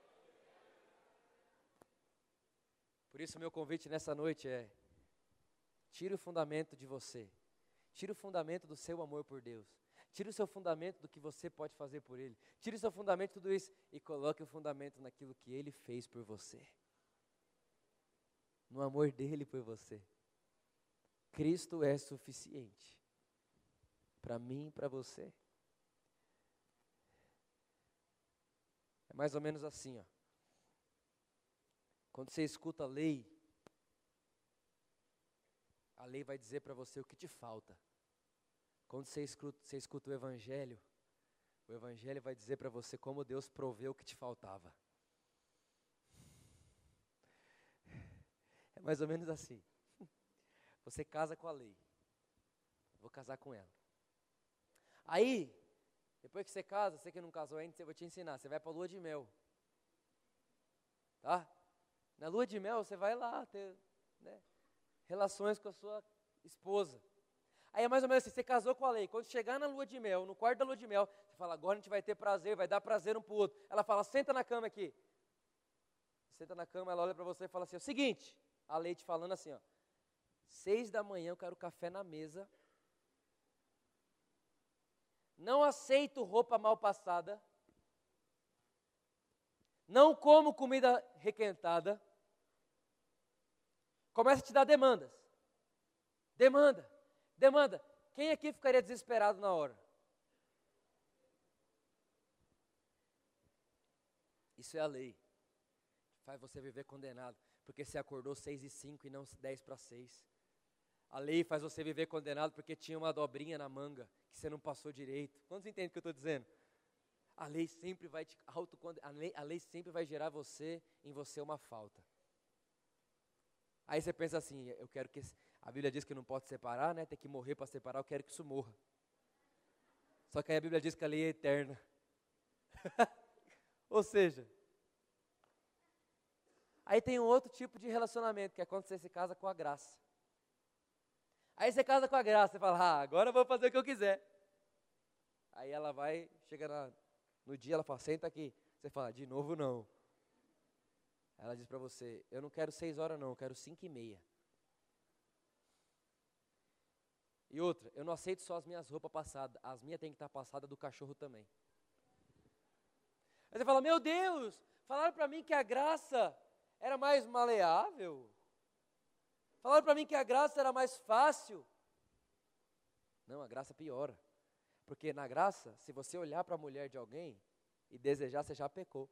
Por isso, meu convite nessa noite é: tire o fundamento de você, tire o fundamento do seu amor por Deus, tire o seu fundamento do que você pode fazer por Ele, tire o seu fundamento de tudo isso e coloque o fundamento naquilo que Ele fez por você, no amor dele por você. Cristo é suficiente para mim e para você. É mais ou menos assim, ó. Quando você escuta a lei, a lei vai dizer para você o que te falta. Quando você escuta, você escuta o Evangelho, o Evangelho vai dizer para você como Deus proveu o que te faltava. É mais ou menos assim. Você casa com a lei. Vou casar com ela. Aí, depois que você casa, você que não casou ainda, eu vou te ensinar. Você vai para a lua de mel. tá? Na lua de mel, você vai lá ter né, relações com a sua esposa. Aí é mais ou menos assim, você casou com a lei. Quando chegar na lua de mel, no quarto da lua de mel, você fala, agora a gente vai ter prazer, vai dar prazer um para o outro. Ela fala, senta na cama aqui. Senta na cama, ela olha para você e fala assim, é o seguinte, a lei te falando assim, ó. Seis da manhã eu quero café na mesa. Não aceito roupa mal passada. Não como comida requentada. Começa a te dar demandas. Demanda, demanda. Quem aqui ficaria desesperado na hora? Isso é a lei. Faz você viver condenado. Porque você acordou seis e cinco e não dez para seis. A lei faz você viver condenado porque tinha uma dobrinha na manga que você não passou direito. Quantos entendem o que eu estou dizendo? A lei sempre vai te autocondenar, a lei, a lei sempre vai gerar você em você uma falta. Aí você pensa assim, eu quero que a Bíblia diz que não pode separar, né? Tem que morrer para separar, eu quero que isso morra. Só que aí a Bíblia diz que a lei é eterna. Ou seja, aí tem um outro tipo de relacionamento, que é quando você se casa com a graça. Aí você casa com a graça, você fala, ah, agora eu vou fazer o que eu quiser. Aí ela vai, chega na, no dia, ela fala, senta aqui. Você fala, de novo não. Ela diz para você, eu não quero seis horas não, eu quero cinco e meia. E outra, eu não aceito só as minhas roupas passadas, as minhas têm que estar passadas do cachorro também. Aí você fala, meu Deus, falaram para mim que a graça era mais maleável. Falaram para mim que a graça era mais fácil. Não, a graça piora. Porque na graça, se você olhar para a mulher de alguém e desejar, você já pecou.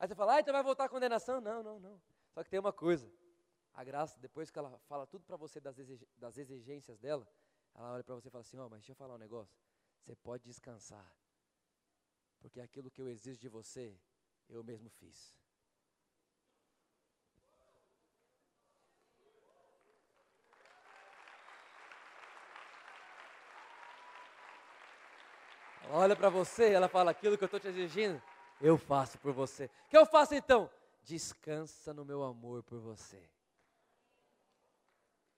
Aí você fala, ah, então vai voltar a condenação? Não, não, não. Só que tem uma coisa. A graça, depois que ela fala tudo para você das, das exigências dela, ela olha para você e fala assim, ó, oh, mas deixa eu falar um negócio. Você pode descansar. Porque aquilo que eu exijo de você, eu mesmo fiz. olha para você, ela fala: aquilo que eu estou te exigindo, eu faço por você. O que eu faço então? Descansa no meu amor por você.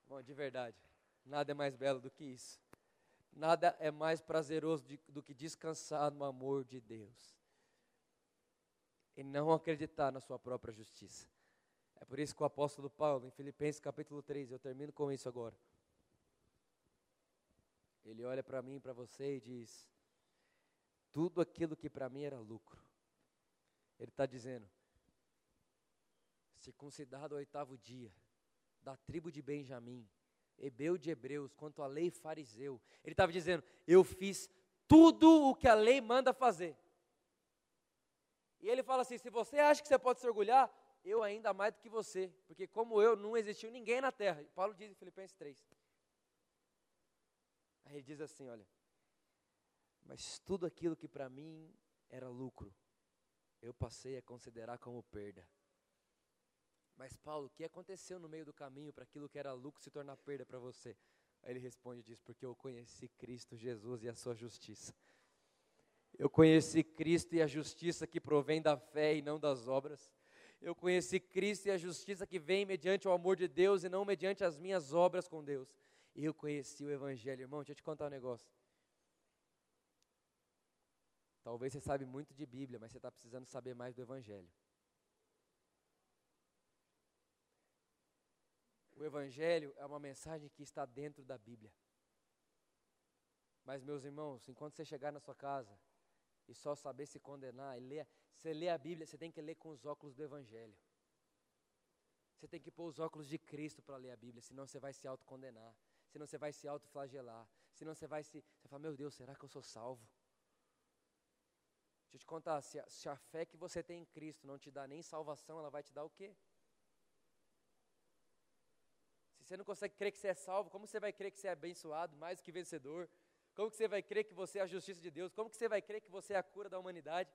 Bom, de verdade, nada é mais belo do que isso. Nada é mais prazeroso de, do que descansar no amor de Deus. E não acreditar na sua própria justiça. É por isso que o apóstolo Paulo, em Filipenses capítulo 3, eu termino com isso agora. Ele olha para mim, para você e diz: tudo aquilo que para mim era lucro. Ele está dizendo, circuncidado ao oitavo dia, da tribo de Benjamim, hebeu de hebreus, quanto à lei fariseu. Ele estava dizendo, eu fiz tudo o que a lei manda fazer. E ele fala assim: se você acha que você pode se orgulhar, eu ainda mais do que você, porque como eu, não existiu ninguém na terra. Paulo diz em Filipenses 3. Aí ele diz assim: olha, mas tudo aquilo que para mim era lucro, eu passei a considerar como perda. Mas Paulo, o que aconteceu no meio do caminho para aquilo que era lucro se tornar perda para você? Aí ele responde e diz: Porque eu conheci Cristo Jesus e a sua justiça. Eu conheci Cristo e a justiça que provém da fé e não das obras. Eu conheci Cristo e a justiça que vem mediante o amor de Deus e não mediante as minhas obras com Deus. Eu conheci o Evangelho, irmão. Deixa eu te contar um negócio. Talvez você sabe muito de Bíblia, mas você está precisando saber mais do Evangelho. O Evangelho é uma mensagem que está dentro da Bíblia. Mas, meus irmãos, enquanto você chegar na sua casa e só saber se condenar, e ler, você lê a Bíblia, você tem que ler com os óculos do Evangelho. Você tem que pôr os óculos de Cristo para ler a Bíblia, senão você vai se autocondenar, senão você vai se autoflagelar, senão você vai se. Você fala, meu Deus, será que eu sou salvo? Deixa eu te contar, se a, se a fé que você tem em Cristo não te dá nem salvação, ela vai te dar o quê? Se você não consegue crer que você é salvo, como você vai crer que você é abençoado, mais que vencedor? Como que você vai crer que você é a justiça de Deus? Como que você vai crer que você é a cura da humanidade?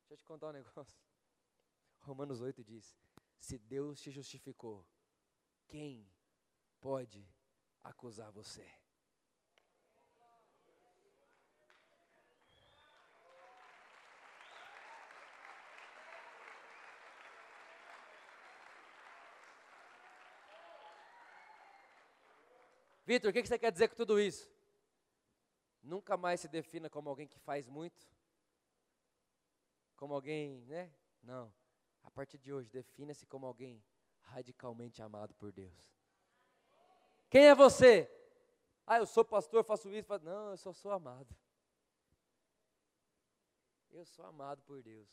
Deixa eu te contar um negócio. Romanos 8 diz: Se Deus te justificou, quem pode acusar você? Vitor, o que você quer dizer com tudo isso? Nunca mais se defina como alguém que faz muito, como alguém, né? Não. A partir de hoje, defina-se como alguém radicalmente amado por Deus. Quem é você? Ah, eu sou pastor, faço isso. Faço... Não, eu só sou amado. Eu sou amado por Deus.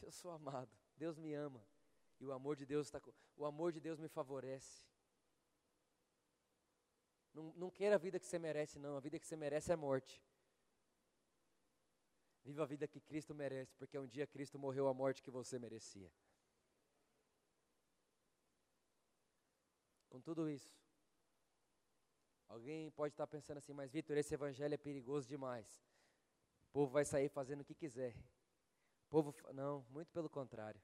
Eu sou amado. Deus me ama. E o amor de Deus está o amor de Deus me favorece. Não, não queira a vida que você merece, não. A vida que você merece é morte. Viva a vida que Cristo merece, porque um dia Cristo morreu a morte que você merecia. Com tudo isso, alguém pode estar pensando assim, mas Vitor, esse evangelho é perigoso demais. O povo vai sair fazendo o que quiser. O povo, não, muito pelo contrário.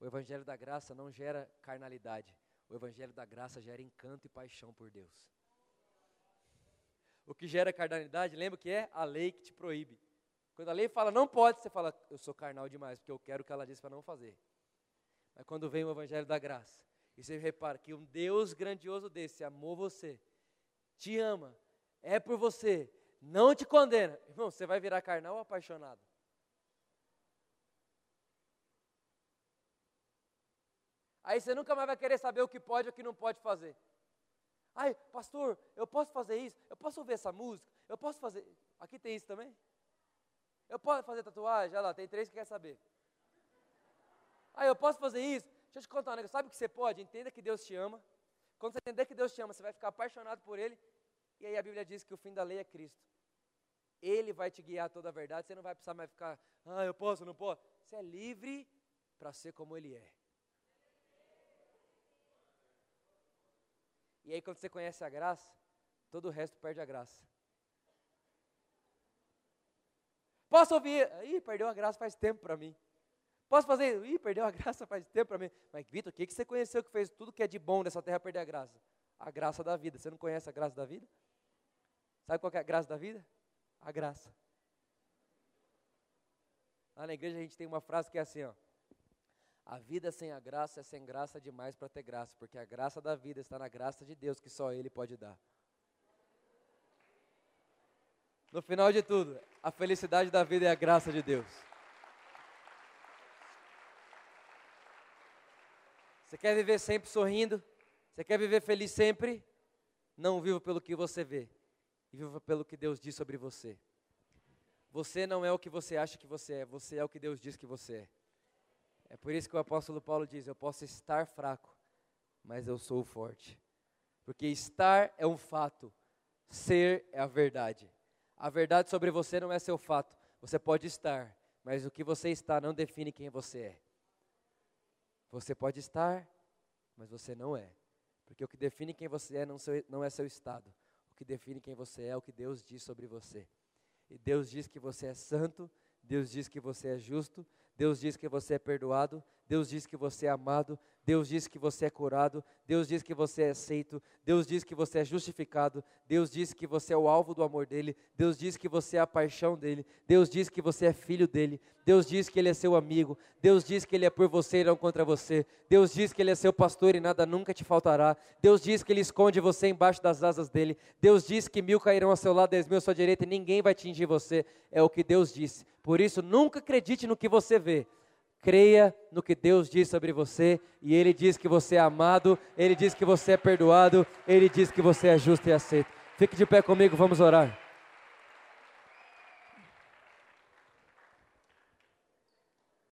O evangelho da graça não gera carnalidade. O evangelho da graça gera encanto e paixão por Deus. O que gera carnalidade, lembra que é a lei que te proíbe. Quando a lei fala não pode, você fala, eu sou carnal demais, porque eu quero o que ela disse para não fazer. Mas quando vem o evangelho da graça, e você repara que um Deus grandioso desse amou você, te ama, é por você, não te condena. Irmão, você vai virar carnal ou apaixonado? Aí você nunca mais vai querer saber o que pode ou o que não pode fazer. Ai, pastor, eu posso fazer isso? Eu posso ouvir essa música? Eu posso fazer. Aqui tem isso também? Eu posso fazer tatuagem? Olha lá, tem três que quer saber. Ah, eu posso fazer isso? Deixa eu te contar um negócio. Sabe o que você pode? Entenda que Deus te ama. Quando você entender que Deus te ama, você vai ficar apaixonado por Ele. E aí a Bíblia diz que o fim da lei é Cristo. Ele vai te guiar toda a verdade. Você não vai precisar mais ficar, ah, eu posso, não posso. Você é livre para ser como Ele é. E aí, quando você conhece a graça, todo o resto perde a graça. Posso ouvir? Ih, perdeu a graça faz tempo para mim. Posso fazer? Ih, perdeu a graça faz tempo para mim. Mas, Vitor, o que, que você conheceu que fez tudo que é de bom nessa terra perder a graça? A graça da vida. Você não conhece a graça da vida? Sabe qual é a graça da vida? A graça. Lá na igreja a gente tem uma frase que é assim, ó. A vida sem a graça é sem graça demais para ter graça, porque a graça da vida está na graça de Deus que só Ele pode dar. No final de tudo, a felicidade da vida é a graça de Deus. Você quer viver sempre sorrindo? Você quer viver feliz sempre? Não viva pelo que você vê, viva pelo que Deus diz sobre você. Você não é o que você acha que você é, você é o que Deus diz que você é. É por isso que o apóstolo Paulo diz: Eu posso estar fraco, mas eu sou forte. Porque estar é um fato, ser é a verdade. A verdade sobre você não é seu fato. Você pode estar, mas o que você está não define quem você é. Você pode estar, mas você não é. Porque o que define quem você é não, seu, não é seu estado. O que define quem você é é o que Deus diz sobre você. E Deus diz que você é santo, Deus diz que você é justo, Deus diz que você é perdoado, Deus diz que você é amado, Deus diz que você é curado, Deus diz que você é aceito, Deus diz que você é justificado, Deus diz que você é o alvo do amor dele, Deus diz que você é a paixão dele, Deus diz que você é filho dele, Deus diz que ele é seu amigo, Deus diz que ele é por você e não contra você, Deus diz que ele é seu pastor e nada nunca te faltará, Deus diz que ele esconde você embaixo das asas dele, Deus diz que mil cairão ao seu lado, dez mil à sua direita e ninguém vai atingir você, é o que Deus disse. Por isso, nunca acredite no que você vê, Creia no que Deus diz sobre você, e Ele diz que você é amado, Ele diz que você é perdoado, Ele diz que você é justo e aceito. Fique de pé comigo, vamos orar.